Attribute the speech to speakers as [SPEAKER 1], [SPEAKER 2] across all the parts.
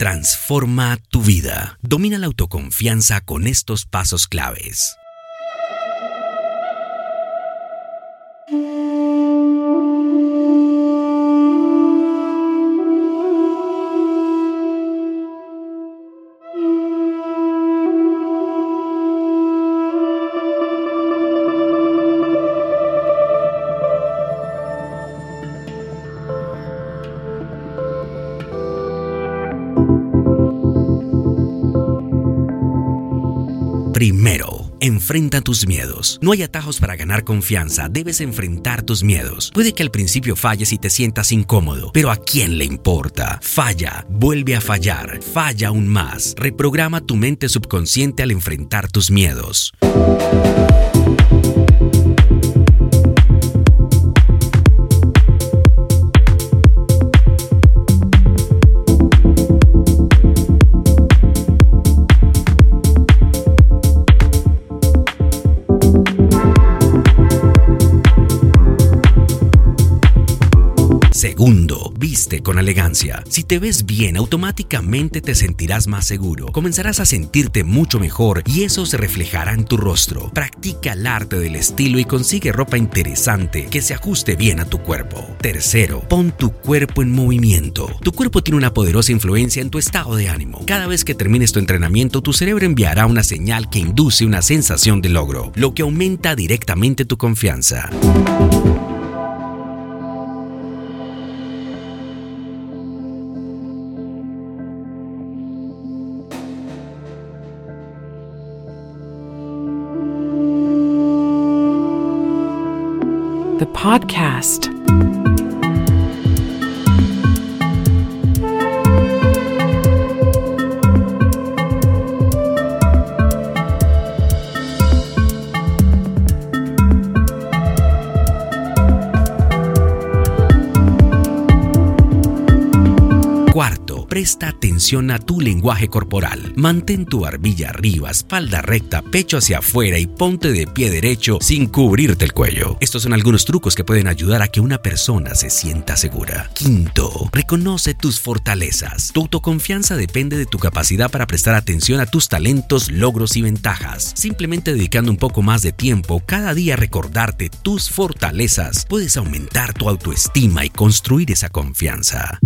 [SPEAKER 1] Transforma tu vida. Domina la autoconfianza con estos pasos claves. Primero, enfrenta tus miedos. No hay atajos para ganar confianza, debes enfrentar tus miedos. Puede que al principio falles y te sientas incómodo, pero ¿a quién le importa? Falla, vuelve a fallar, falla aún más. Reprograma tu mente subconsciente al enfrentar tus miedos. Con elegancia. Si te ves bien, automáticamente te sentirás más seguro. Comenzarás a sentirte mucho mejor y eso se reflejará en tu rostro. Practica el arte del estilo y consigue ropa interesante que se ajuste bien a tu cuerpo. Tercero, pon tu cuerpo en movimiento. Tu cuerpo tiene una poderosa influencia en tu estado de ánimo. Cada vez que termines tu entrenamiento, tu cerebro enviará una señal que induce una sensación de logro, lo que aumenta directamente tu confianza.
[SPEAKER 2] The podcast.
[SPEAKER 1] Presta atención a tu lenguaje corporal. Mantén tu barbilla arriba, espalda recta, pecho hacia afuera y ponte de pie derecho sin cubrirte el cuello. Estos son algunos trucos que pueden ayudar a que una persona se sienta segura. Quinto, reconoce tus fortalezas. Tu autoconfianza depende de tu capacidad para prestar atención a tus talentos, logros y ventajas. Simplemente dedicando un poco más de tiempo cada día a recordarte tus fortalezas, puedes aumentar tu autoestima y construir esa confianza.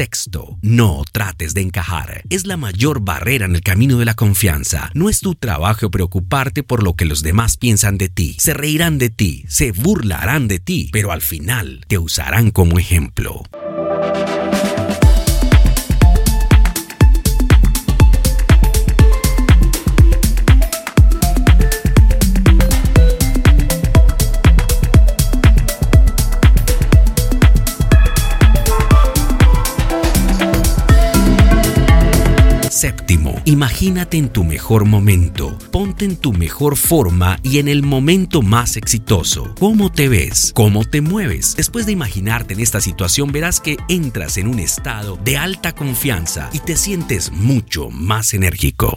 [SPEAKER 1] Sexto, no trates de encajar. Es la mayor barrera en el camino de la confianza. No es tu trabajo preocuparte por lo que los demás piensan de ti. Se reirán de ti, se burlarán de ti, pero al final te usarán como ejemplo. Séptimo, imagínate en tu mejor momento, ponte en tu mejor forma y en el momento más exitoso. ¿Cómo te ves? ¿Cómo te mueves? Después de imaginarte en esta situación verás que entras en un estado de alta confianza y te sientes mucho más enérgico.